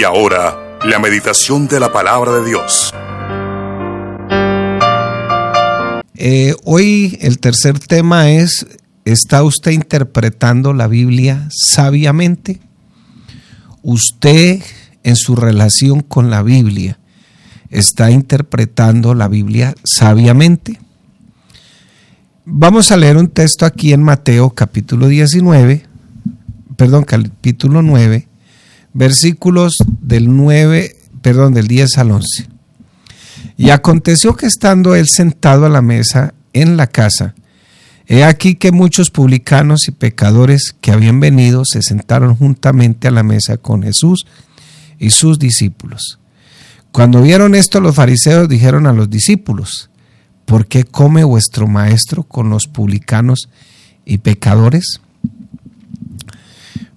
Y ahora, la meditación de la palabra de Dios. Eh, hoy el tercer tema es, ¿está usted interpretando la Biblia sabiamente? ¿Usted en su relación con la Biblia está interpretando la Biblia sabiamente? Vamos a leer un texto aquí en Mateo capítulo 19, perdón, capítulo 9, versículos del 9, perdón, del 10 al 11. Y aconteció que estando él sentado a la mesa en la casa, he aquí que muchos publicanos y pecadores que habían venido se sentaron juntamente a la mesa con Jesús y sus discípulos. Cuando vieron esto, los fariseos dijeron a los discípulos, ¿por qué come vuestro maestro con los publicanos y pecadores?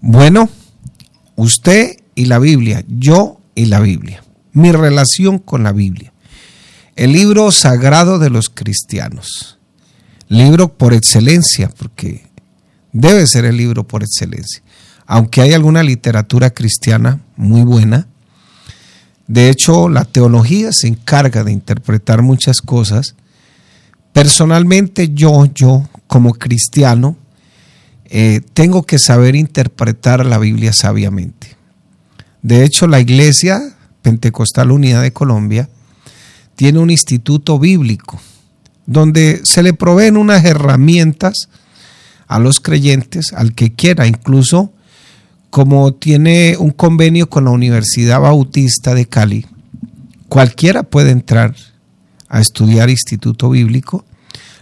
Bueno, usted y la Biblia, yo y la Biblia, mi relación con la Biblia, el libro sagrado de los cristianos, libro por excelencia, porque debe ser el libro por excelencia, aunque hay alguna literatura cristiana muy buena, de hecho, la teología se encarga de interpretar muchas cosas. Personalmente yo, yo como cristiano, eh, tengo que saber interpretar la Biblia sabiamente. De hecho, la Iglesia Pentecostal Unida de Colombia tiene un instituto bíblico donde se le proveen unas herramientas a los creyentes, al que quiera, incluso como tiene un convenio con la Universidad Bautista de Cali, cualquiera puede entrar a estudiar instituto bíblico,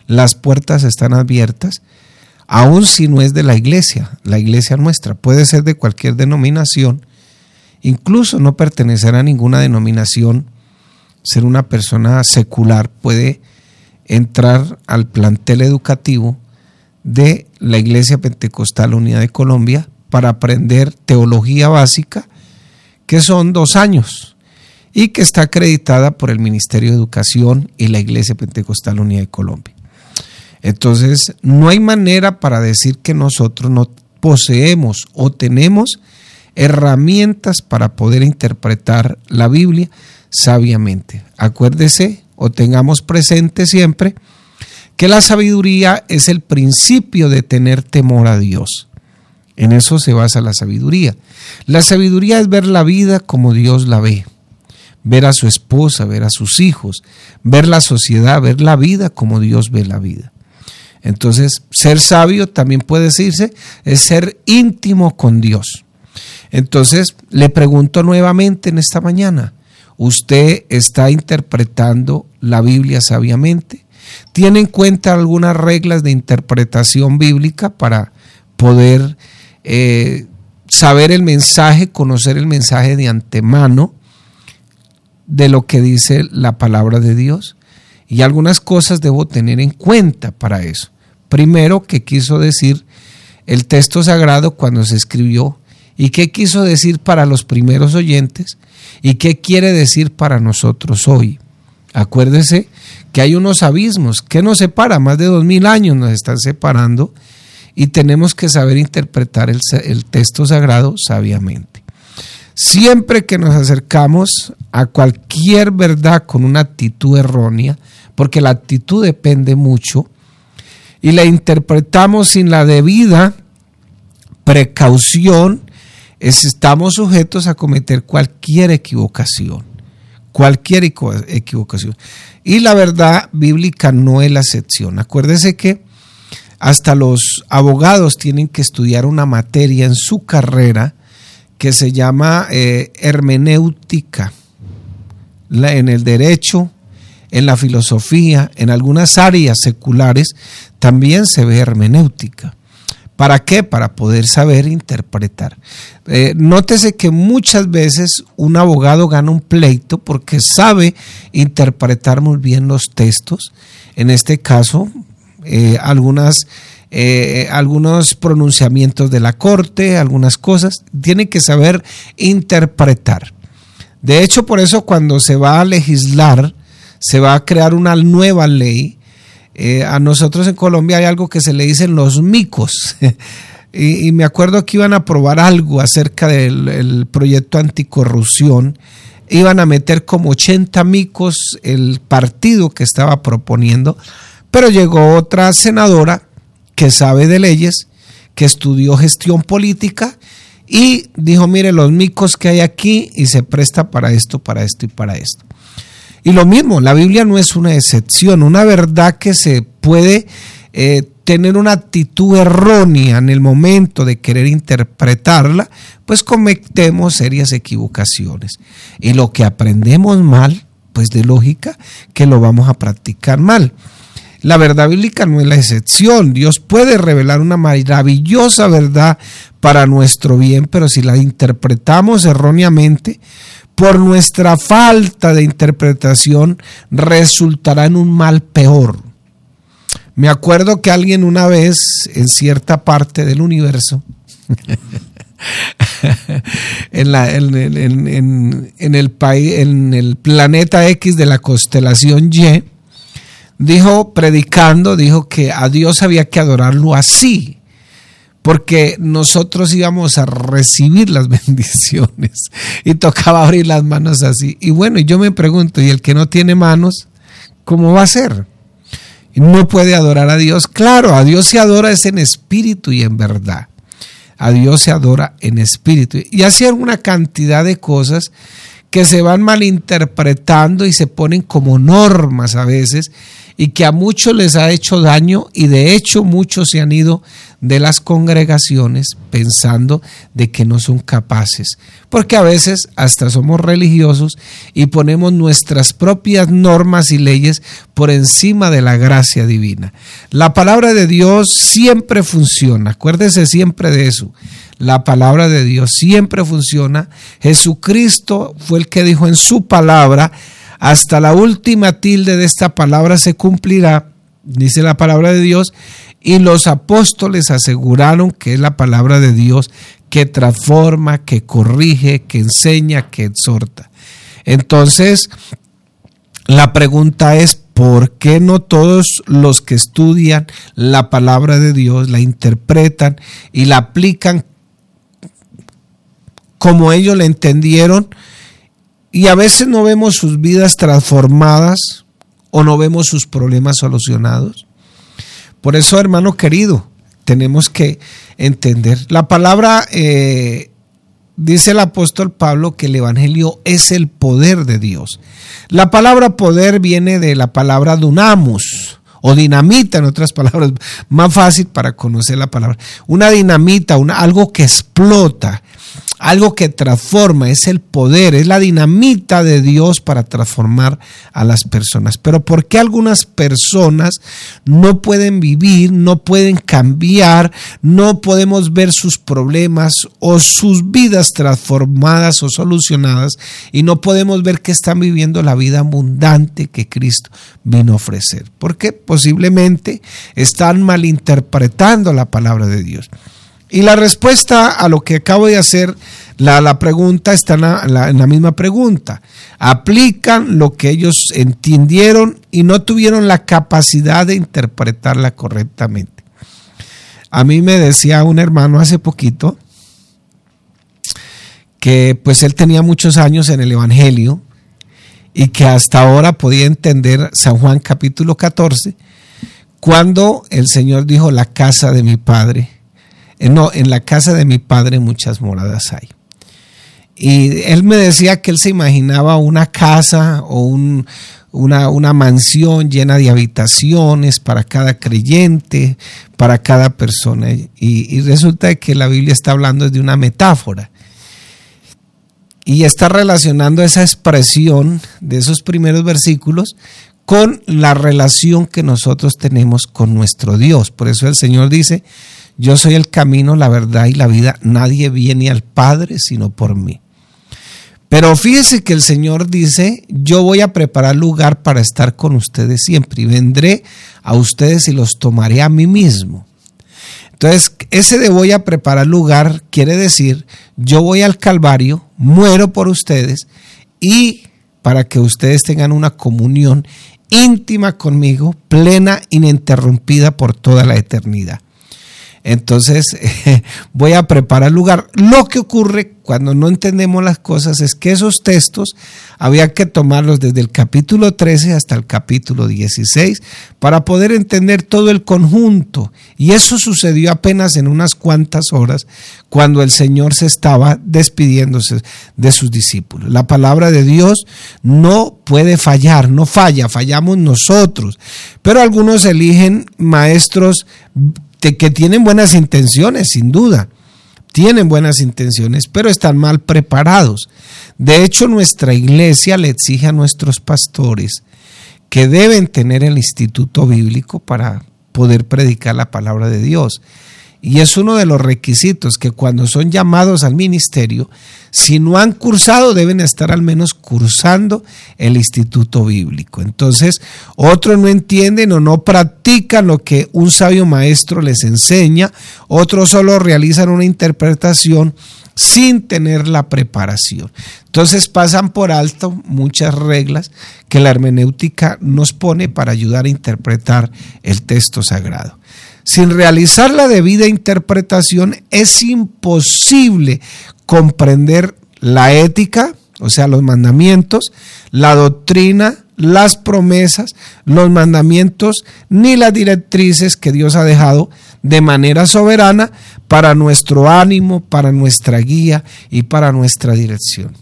las puertas están abiertas, aun si no es de la iglesia, la iglesia nuestra, puede ser de cualquier denominación, incluso no pertenecer a ninguna denominación, ser una persona secular, puede entrar al plantel educativo de la Iglesia Pentecostal Unida de Colombia para aprender teología básica, que son dos años, y que está acreditada por el Ministerio de Educación y la Iglesia Pentecostal Unida de Colombia. Entonces, no hay manera para decir que nosotros no poseemos o tenemos herramientas para poder interpretar la Biblia sabiamente. Acuérdese o tengamos presente siempre que la sabiduría es el principio de tener temor a Dios. En eso se basa la sabiduría. La sabiduría es ver la vida como Dios la ve, ver a su esposa, ver a sus hijos, ver la sociedad, ver la vida como Dios ve la vida. Entonces, ser sabio también puede decirse es ser íntimo con Dios. Entonces, le pregunto nuevamente en esta mañana, ¿usted está interpretando la Biblia sabiamente? ¿Tiene en cuenta algunas reglas de interpretación bíblica para poder eh, saber el mensaje, conocer el mensaje de antemano de lo que dice la palabra de Dios. Y algunas cosas debo tener en cuenta para eso. Primero, ¿qué quiso decir el texto sagrado cuando se escribió? ¿Y qué quiso decir para los primeros oyentes? ¿Y qué quiere decir para nosotros hoy? Acuérdese que hay unos abismos que nos separan, más de dos mil años nos están separando y tenemos que saber interpretar el, texto sagrado sabiamente. Siempre que nos acercamos a cualquier verdad con una actitud errónea, porque la actitud depende mucho, y la interpretamos sin la debida precaución, estamos sujetos a cometer cualquier equivocación, cualquier equivocación. Y la verdad bíblica no es la excepción. Acuérdese que hasta los abogados tienen que estudiar una materia en su carrera que se llama eh, hermenéutica. en el derecho, en la filosofía, en algunas áreas seculares, también se ve hermenéutica. ¿Para qué? Para poder saber interpretar. Eh, nótese que muchas veces un abogado gana un pleito porque sabe interpretar muy bien los textos. En este caso, eh, algunas, eh, algunos pronunciamientos de la corte, algunas cosas, tiene que saber interpretar. De hecho, por eso cuando se va a legislar, se va a crear una nueva ley. Eh, a nosotros en Colombia hay algo que se le dicen los micos. y, me acuerdo que iban a probar algo acerca del proyecto anticorrupción. Iban a meter como 80 micos el partido que estaba proponiendo, pero llegó otra senadora que sabe de leyes, que estudió gestión política y dijo, mire los micos que hay aquí y se presta para esto, para esto y para esto. Y lo mismo, la Biblia no es una excepción, una verdad que se puede eh, tener una actitud errónea en el momento de querer interpretarla, pues cometemos serias equivocaciones. Y lo que aprendemos mal, pues de lógica que lo vamos a practicar mal. La verdad bíblica no es la excepción. Dios puede revelar una maravillosa verdad para nuestro bien, pero si la interpretamos erróneamente, por nuestra falta de interpretación, resultará en un mal peor. Me acuerdo que alguien una vez en cierta parte del universo, en, el país, en el planeta X de la constelación Y, dijo, predicando, dijo que a Dios había que adorarlo así, porque nosotros íbamos a recibir las bendiciones y tocaba abrir las manos así. Y bueno, yo me pregunto, ¿y el que no tiene manos, cómo va a ser? no puede adorar a Dios. Claro, a Dios se adora es en espíritu y en verdad. A Dios se adora en espíritu. Y así una cantidad de cosas que se van malinterpretando y se ponen como normas a veces y que a muchos les ha hecho daño y de hecho muchos se han ido de las congregaciones pensando de que no son capaces, porque a veces hasta somos religiosos y ponemos nuestras propias normas y leyes por encima de la gracia divina. La palabra de Dios siempre funciona, acuérdese siempre de eso. La palabra de Dios siempre funciona. Jesucristo fue el que dijo en su palabra, hasta la última tilde de esta palabra se cumplirá, dice la palabra de Dios, y los apóstoles aseguraron que es la palabra de Dios que transforma, que corrige, que enseña, que exhorta. Entonces, la pregunta es, ¿por qué no todos los que estudian la palabra de Dios la interpretan y la aplican como ellos la entendieron? Y a veces no vemos sus vidas transformadas o no vemos sus problemas solucionados. Por eso, hermano querido, tenemos que entender. La palabra, eh, dice el apóstol Pablo, que el Evangelio es el poder de Dios. La palabra poder viene de la palabra dunamus o dinamita, en otras palabras, más fácil para conocer la palabra. Una dinamita, algo que explota, algo que transforma, es el poder, es la dinamita de Dios para transformar a las personas. Pero ¿por qué algunas personas no pueden vivir, no pueden cambiar, no podemos ver sus problemas o sus vidas transformadas o solucionadas y no podemos ver que están viviendo la vida abundante que Cristo vino a ofrecer? Porque posiblemente están malinterpretando la palabra de Dios. Y la respuesta a lo que acabo de hacer, la, pregunta está en la, la, misma pregunta. Aplican lo que ellos entendieron y no tuvieron la capacidad de interpretarla correctamente. A mí me decía un hermano hace poquito que pues él tenía muchos años en el Evangelio y que hasta ahora podía entender San Juan capítulo 14, cuando el Señor dijo la casa de mi Padre no, en la casa de mi padre muchas moradas hay. Y él me decía que él se imaginaba una casa o una, una, mansión llena de habitaciones para cada creyente, para cada persona. Y, y resulta que la Biblia está hablando de una metáfora. Y está relacionando esa expresión de esos primeros versículos con la relación que nosotros tenemos con nuestro Dios. Por eso el Señor dice, yo soy el camino, la verdad y la vida. Nadie viene al Padre sino por mí. Pero fíjese que el Señor dice, yo voy a preparar lugar para estar con ustedes siempre y vendré a ustedes y los tomaré a mí mismo. Entonces, ese de voy a preparar lugar quiere decir, yo voy al Calvario, muero por ustedes y para que ustedes tengan una comunión íntima conmigo, plena, ininterrumpida por toda la eternidad. Entonces voy a preparar lugar. Lo que ocurre cuando no entendemos las cosas es que esos textos había que tomarlos desde el capítulo 13 hasta el capítulo 16 para poder entender todo el conjunto. Y eso sucedió apenas en unas cuantas horas cuando el Señor se estaba despidiéndose de sus discípulos. La palabra de Dios no puede fallar, no falla, fallamos nosotros. Pero algunos eligen maestros que tienen buenas intenciones, sin duda. Tienen buenas intenciones, pero están mal preparados. De hecho, nuestra iglesia le exige a nuestros pastores que deben tener el instituto bíblico para poder predicar la palabra de Dios. Y es uno de los requisitos que cuando son llamados al ministerio, si no han cursado, deben estar al menos cursando el instituto bíblico. Entonces, otros no entienden o no practican lo que un sabio maestro les enseña, otros solo realizan una interpretación sin tener la preparación. Entonces pasan por alto muchas reglas que la hermenéutica nos pone para ayudar a interpretar el texto sagrado. Sin realizar la debida interpretación es imposible comprender la ética, o sea, los mandamientos, la doctrina, las promesas, los mandamientos, ni las directrices que Dios ha dejado de manera soberana para nuestro ánimo, para nuestra guía y para nuestra dirección.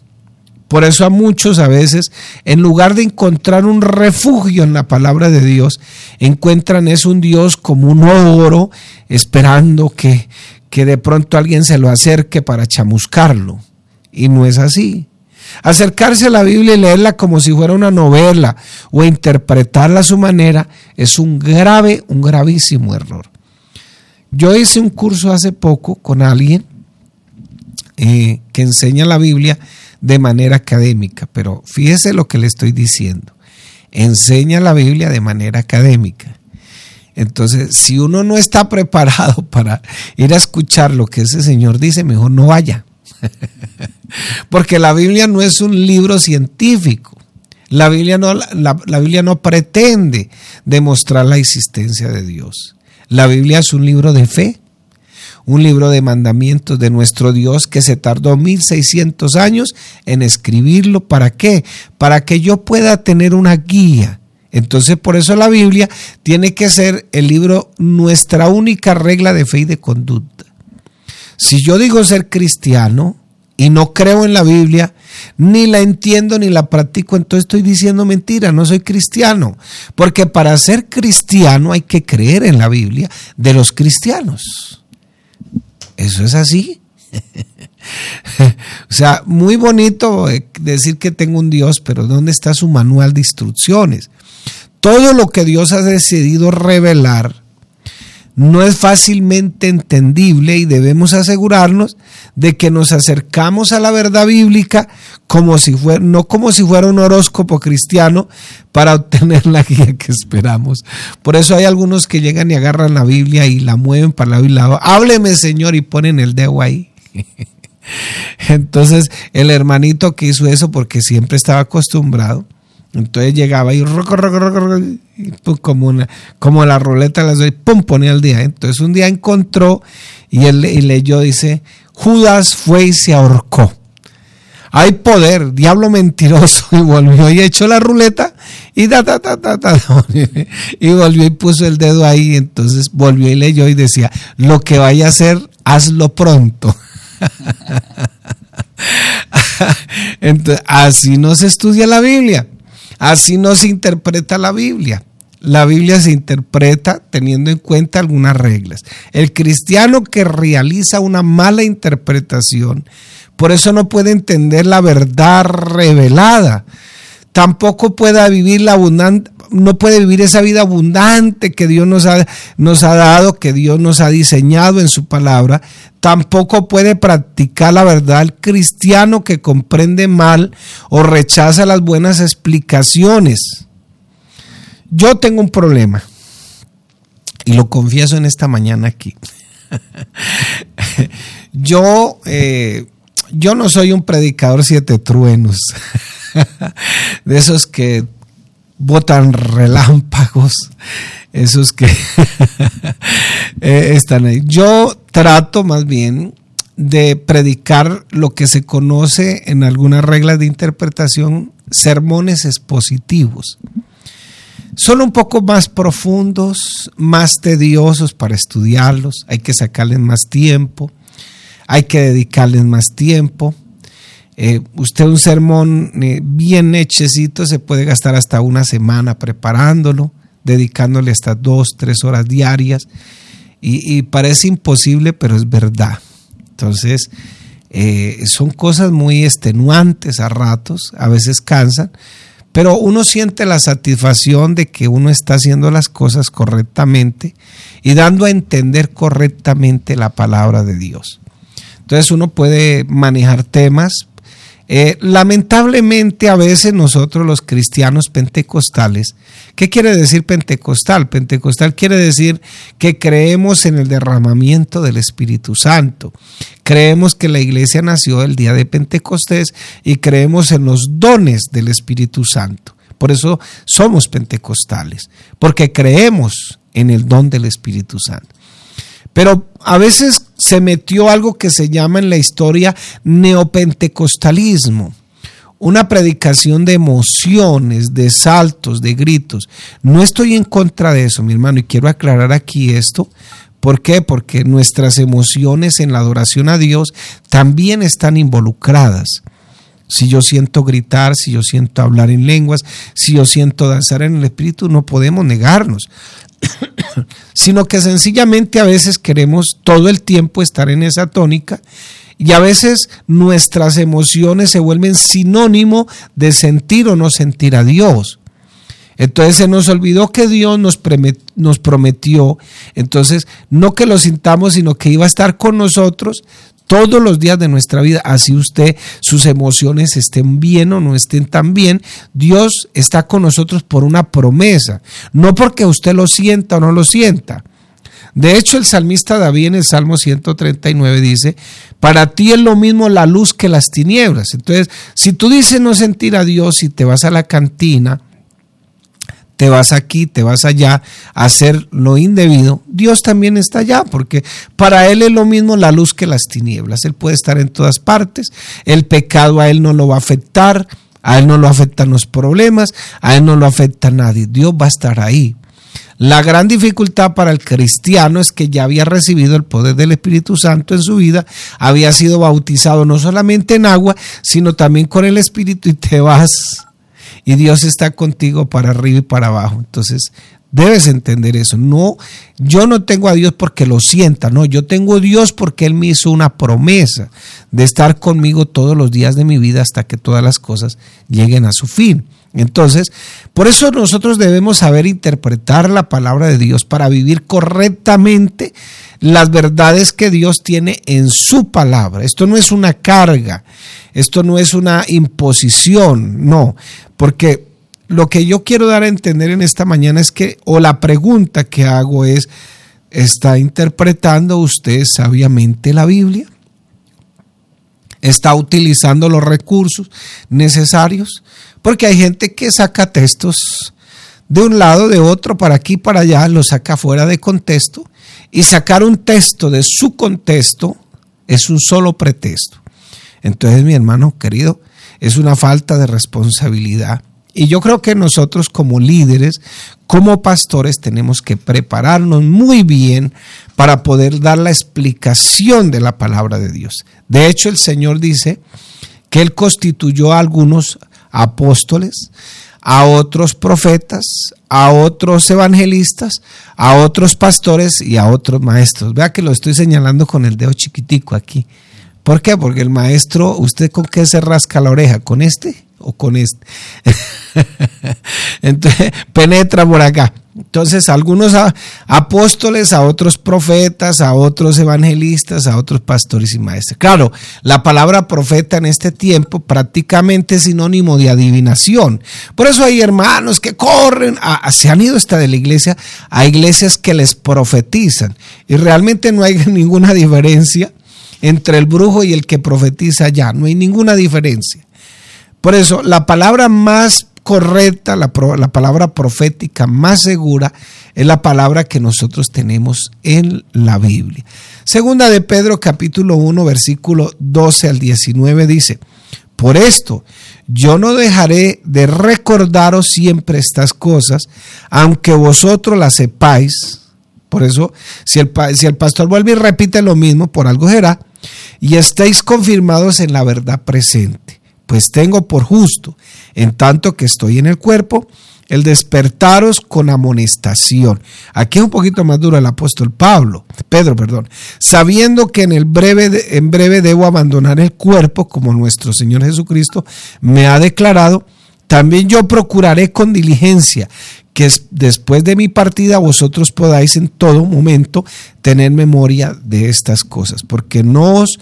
Por eso a muchos a veces, en lugar de encontrar un refugio en la palabra de Dios, encuentran es un Dios como un oro, esperando que, que de pronto alguien se lo acerque para chamuscarlo. Y no es así. Acercarse a la Biblia y leerla como si fuera una novela o interpretarla a su manera es un grave, un gravísimo error. Yo hice un curso hace poco con alguien eh, que enseña la Biblia de manera académica, pero fíjese lo que le estoy diciendo. Enseña la Biblia de manera académica. Entonces, si uno no está preparado para ir a escuchar lo que ese Señor dice, mejor no vaya. Porque la Biblia no es un libro científico. La Biblia no, la, la Biblia no pretende demostrar la existencia de Dios. La Biblia es un libro de fe un libro de mandamientos de nuestro Dios que se tardó 1600 años en escribirlo. ¿Para qué? Para que yo pueda tener una guía. Entonces por eso la Biblia tiene que ser el libro nuestra única regla de fe y de conducta. Si yo digo ser cristiano y no creo en la Biblia, ni la entiendo ni la practico, entonces estoy diciendo mentira, no soy cristiano. Porque para ser cristiano hay que creer en la Biblia de los cristianos. Eso es así. o sea, muy bonito eh, decir que tengo un Dios, pero ¿dónde está su manual de instrucciones? Todo lo que Dios ha decidido revelar no es fácilmente entendible y debemos asegurarnos de que nos acercamos a la verdad bíblica como si fuera, no como si fuera un horóscopo cristiano para obtener la guía que esperamos. Por eso hay algunos que llegan y agarran la Biblia y la mueven para lado y lado. Hábleme, Señor, y ponen el dedo ahí. Entonces, el hermanito que hizo eso porque siempre estaba acostumbrado, entonces llegaba y, como, una, como la ruleta las doy, pum, ponía el día. Entonces un día encontró y él y leyó, dice, Judas fue y se ahorcó. Hay poder, diablo mentiroso. Y volvió y echó la ruleta y ta, ta, ta, ta, ta, y volvió y puso el dedo ahí. Entonces volvió y leyó y decía, lo que vaya a hacer, hazlo pronto. Entonces, así no se estudia la Biblia. Así no se interpreta la Biblia. La Biblia se interpreta teniendo en cuenta algunas reglas. El cristiano que realiza una mala interpretación, por eso no puede entender la verdad revelada. Tampoco puede vivir la abundante, no puede vivir esa vida abundante que Dios nos ha, nos ha dado, que Dios nos ha diseñado en su palabra, tampoco puede practicar la verdad el cristiano que comprende mal o rechaza las buenas explicaciones. Yo tengo un problema y lo confieso en esta mañana aquí. yo, eh, yo no soy un predicador siete truenos, de esos que botan relámpagos, esos que eh, están ahí. Yo trato más bien de predicar lo que se conoce en algunas reglas de interpretación sermones expositivos. Son un poco más profundos, más tediosos para estudiarlos, hay que sacarles más tiempo, hay que dedicarles más tiempo. Eh, usted un sermón eh, bien hechecito se puede gastar hasta una semana preparándolo, dedicándole hasta dos, tres horas diarias. y parece imposible, pero es verdad. Entonces, eh, son cosas muy extenuantes a ratos, a veces cansan, pero uno siente la satisfacción de que uno está haciendo las cosas correctamente y dando a entender correctamente la palabra de Dios. Entonces uno puede manejar temas eh, lamentablemente a veces nosotros los cristianos pentecostales, ¿qué quiere decir pentecostal? Pentecostal quiere decir que creemos en el derramamiento del Espíritu Santo, creemos que la iglesia nació el día de Pentecostés y creemos en los dones del Espíritu Santo. Por eso somos pentecostales, porque creemos en el don del Espíritu Santo. Pero a veces se metió algo que se llama en la historia neopentecostalismo. Una predicación de emociones, de saltos, de gritos. No estoy en contra de eso, mi hermano, y quiero aclarar aquí esto. ¿Por qué? Porque nuestras emociones en la adoración a Dios también están involucradas. Si yo siento gritar, si yo siento hablar en lenguas, si yo siento danzar en el Espíritu, no podemos negarnos. sino que sencillamente a veces queremos todo el tiempo estar en esa tónica y a veces nuestras emociones se vuelven sinónimo de sentir o no sentir a Dios. Entonces se nos olvidó que Dios nos, prometió, entonces no que lo sintamos, sino que iba a estar con nosotros todos los días de nuestra vida, así usted, sus emociones estén bien o no estén tan bien, Dios está con nosotros por una promesa, no porque usted lo sienta o no lo sienta. De hecho, el salmista David en el Salmo 139 dice, para ti es lo mismo la luz que las tinieblas. Entonces, si tú dices no sentir a Dios y te vas a la cantina, te vas aquí, te vas allá a hacer lo indebido, Dios también está allá, porque para Él es lo mismo la luz que las tinieblas. Él puede estar en todas partes, el pecado a Él no lo va a afectar, a Él no lo afectan los problemas, a Él no lo afecta nadie, Dios va a estar ahí. La gran dificultad para el cristiano es que ya había recibido el poder del Espíritu Santo en su vida, había sido bautizado no solamente en agua, sino también con el Espíritu y te vas y Dios está contigo para arriba y para abajo. Entonces, debes entender eso. No, yo no tengo a Dios porque lo sienta, no, yo tengo a Dios porque Él me hizo una promesa de estar conmigo todos los días de mi vida hasta que todas las cosas lleguen a su fin. Entonces, por eso nosotros debemos saber interpretar la palabra de Dios para vivir correctamente las verdades que Dios tiene en su palabra. Esto no es una carga, esto no es una imposición, no, porque lo que yo quiero dar a entender en esta mañana es que, o la pregunta que hago es, ¿está interpretando usted sabiamente la Biblia? ¿Está utilizando los recursos necesarios? Porque hay gente que saca textos de un lado, de otro, para aquí, para allá, lo saca fuera de contexto. Y sacar un texto de su contexto es un solo pretexto. Entonces, mi hermano querido, es una falta de responsabilidad. Y yo creo que nosotros como líderes, como pastores, tenemos que prepararnos muy bien para poder dar la explicación de la palabra de Dios. De hecho, el Señor dice que Él constituyó a algunos apóstoles, a otros profetas, a otros evangelistas, a otros pastores y a otros maestros. Vea que lo estoy señalando con el dedo chiquitico aquí. ¿Por qué? Porque el maestro, ¿usted con qué se rasca la oreja? ¿Con este o con este? Entonces, penetra por acá. Entonces, algunos apóstoles, a otros profetas, a otros evangelistas, a otros pastores y maestros. Claro, la palabra profeta en este tiempo prácticamente es sinónimo de adivinación. Por eso hay hermanos que corren, se han ido hasta de la iglesia, a iglesias que les profetizan. Y realmente no hay ninguna diferencia entre el brujo y el que profetiza ya. No hay ninguna diferencia. Por eso, la palabra más correcta, la, la, palabra profética más segura es la palabra que nosotros tenemos en la Biblia. Segunda de Pedro capítulo 1 versículo 12 al 19 dice, por esto yo no dejaré de recordaros siempre estas cosas, aunque vosotros las sepáis. Por eso, si el, si el pastor vuelve y repite lo mismo, por algo será, y estéis confirmados en la verdad presente. Pues tengo por justo, en tanto que estoy en el cuerpo, el despertaros con amonestación. Aquí es un poquito más duro el apóstol Pablo, Pedro, perdón, sabiendo que en el breve en breve debo abandonar el cuerpo como nuestro Señor Jesucristo me ha declarado, también yo procuraré con diligencia que después de mi partida vosotros podáis en todo momento tener memoria de estas cosas, porque no os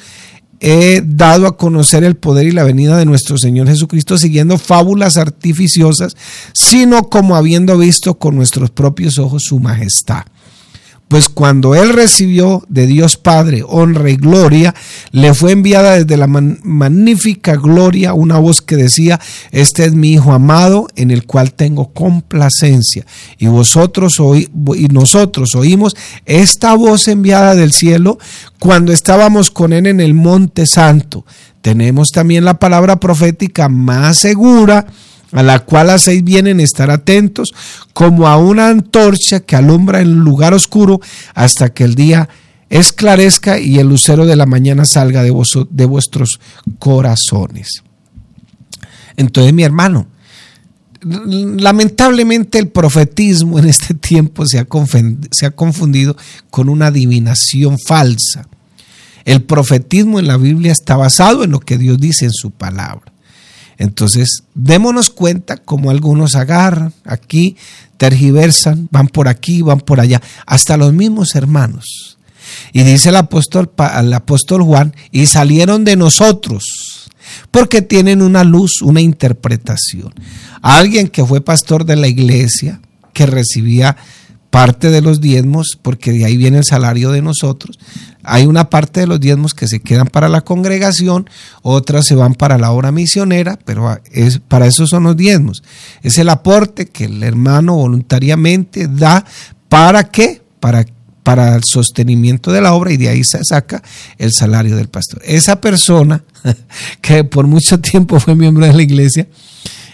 he dado a conocer el poder y la venida de nuestro Señor Jesucristo siguiendo fábulas artificiosas, sino como habiendo visto con nuestros propios ojos su majestad. Pues cuando él recibió de Dios Padre honra y gloria, le fue enviada desde la magnífica gloria una voz que decía, este es mi Hijo amado en el cual tengo complacencia. Y vosotros y nosotros oímos esta voz enviada del cielo cuando estábamos con él en el monte santo. Tenemos también la palabra profética más segura a la cual hacéis bien en estar atentos, como a una antorcha que alumbra en lugar oscuro hasta que el día esclarezca y el lucero de la mañana salga de, de vuestros corazones. Entonces, mi hermano, lamentablemente el profetismo en este tiempo se ha, se ha confundido con una adivinación falsa. El profetismo en la Biblia está basado en lo que Dios dice en su palabra. Entonces, démonos cuenta como algunos agarran aquí, tergiversan, van por aquí, van por allá, hasta los mismos hermanos. Y dice apóstol, el apóstol Juan, y salieron de nosotros, porque tienen una luz, una interpretación. Alguien que fue pastor de la iglesia, que recibía parte de los diezmos, porque de ahí viene el salario de nosotros. Hay una parte de los diezmos que se quedan para la congregación, otras se van para la obra misionera, pero es, para eso son los diezmos. Es el aporte que el hermano voluntariamente da para qué? Para para el sostenimiento de la obra y de ahí se saca el salario del pastor. Esa persona que por mucho tiempo fue miembro de la iglesia,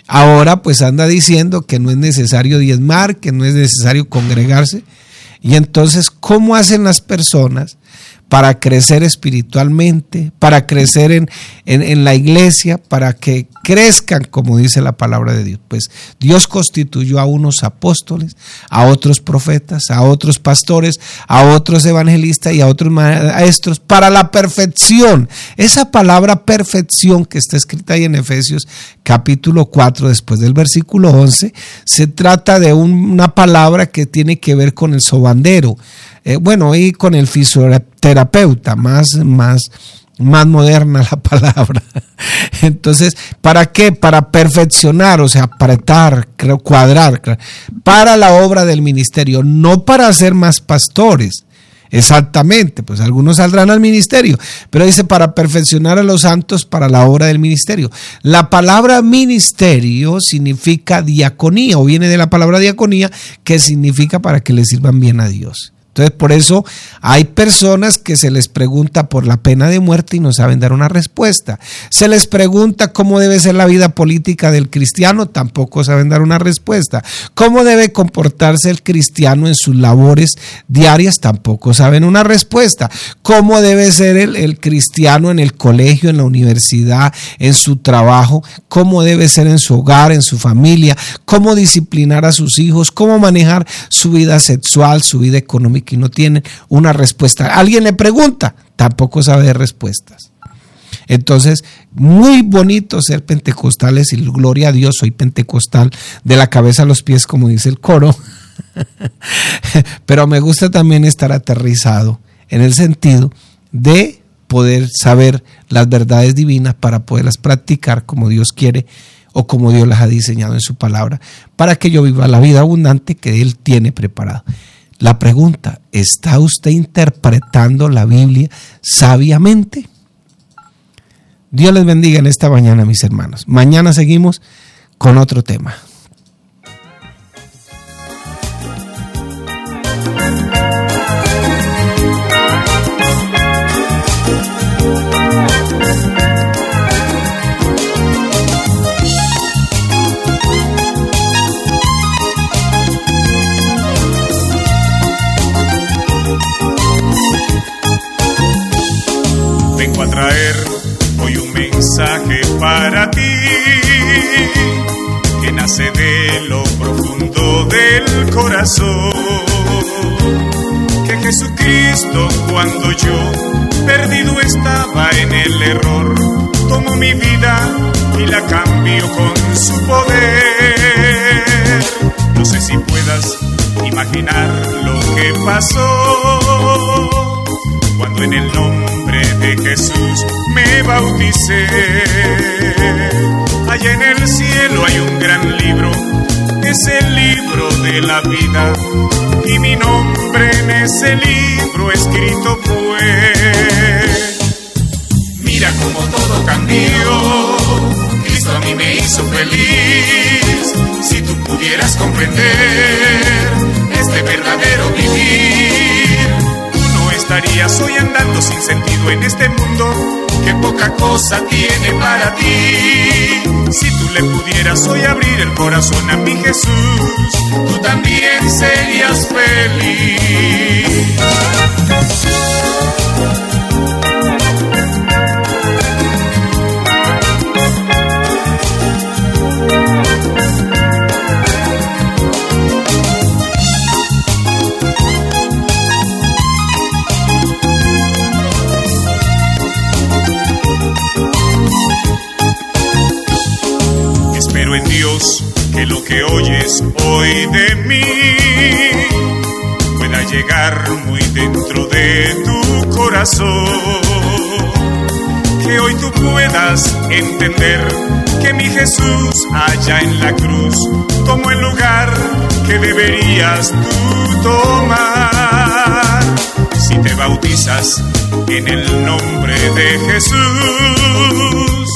Ahora pues anda diciendo que no es necesario diezmar, que no es necesario congregarse. Y entonces, ¿cómo hacen las personas para crecer espiritualmente, para crecer en, en, la iglesia, para que crezcan, como dice la palabra de Dios. Pues Dios constituyó a unos apóstoles, a otros profetas, a otros pastores, a otros evangelistas y a otros maestros para la perfección. Esa palabra perfección que está escrita ahí en Efesios capítulo 4, después del versículo 11, se trata de una palabra que tiene que ver con el sobandero. Eh, bueno, y con el fisioterapeuta, más, más, más moderna la palabra. Entonces, ¿para qué? Para perfeccionar, o sea, apretar, cuadrar, para la obra del ministerio, no para hacer más pastores. Exactamente, pues algunos saldrán al ministerio, pero dice para perfeccionar a los santos para la obra del ministerio. La palabra ministerio significa diaconía o viene de la palabra diaconía que significa para que le sirvan bien a Dios. Entonces, por eso hay personas que se les pregunta por la pena de muerte y no saben dar una respuesta. Se les pregunta cómo debe ser la vida política del cristiano, tampoco saben dar una respuesta. Cómo debe comportarse el cristiano en sus labores diarias, tampoco saben una respuesta. Cómo debe ser el, el cristiano en el colegio, en la universidad, en su trabajo, cómo debe ser en su hogar, en su familia, cómo disciplinar a sus hijos, cómo manejar su vida sexual, su vida económica que no tienen una respuesta. Alguien le pregunta, tampoco sabe respuestas. Entonces, muy bonito ser pentecostales y gloria a Dios, soy pentecostal de la cabeza a los pies, como dice el coro. Pero me gusta también estar aterrizado en el sentido de poder saber las verdades divinas para poderlas practicar como Dios quiere o como Dios las ha diseñado en su palabra, para que yo viva la vida abundante que Él tiene preparado. La pregunta, ¿está usted interpretando la Biblia sabiamente? Dios les bendiga en esta mañana, mis hermanos. Mañana seguimos con otro tema. Su poder. No sé si puedas imaginar lo que pasó cuando en el nombre de Jesús me bauticé. Allá en el cielo hay un gran libro, es el libro de la vida, y mi nombre en ese libro escrito fue. Mira cómo todo cambió, Cristo a mí me hizo feliz. Si tú pudieras comprender este verdadero vivir, tú no estarías hoy andando sin sentido en este mundo que poca cosa tiene para ti. Si tú le pudieras hoy abrir el corazón a mi Jesús, tú también serías feliz. Que oyes hoy de mí pueda llegar muy dentro de tu corazón. Que hoy tú puedas entender que mi Jesús allá en la cruz tomó el lugar que deberías tú tomar. Si te bautizas en el nombre de Jesús,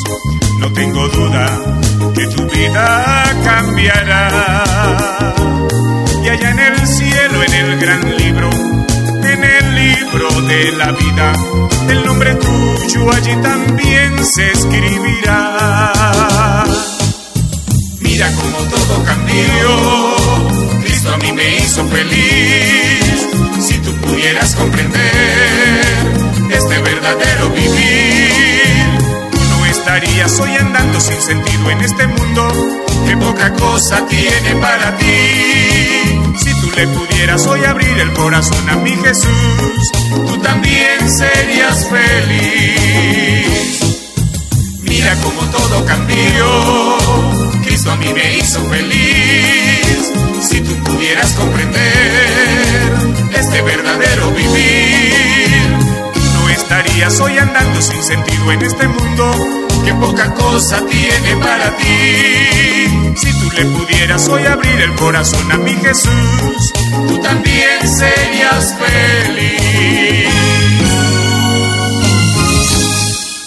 no tengo duda que tu vida cambiará. Y allá en el cielo, en el gran libro, en el libro de la vida, el nombre tuyo allí también se escribirá. Mira cómo todo cambió, Cristo a mí me hizo feliz. Si tú pudieras comprender este verdadero vivir, tú no estarías hoy andando sin sentido en este mundo que poca cosa tiene para ti. Si tú le pudieras hoy abrir el corazón a mi Jesús, tú también serías feliz. Mira cómo todo cambió, Cristo a mí me hizo feliz. Si tú pudieras comprender este verdadero vivir, estarías hoy andando sin sentido en este mundo que poca cosa tiene para ti. Si tú le pudieras hoy abrir el corazón a mi Jesús, tú también serías feliz.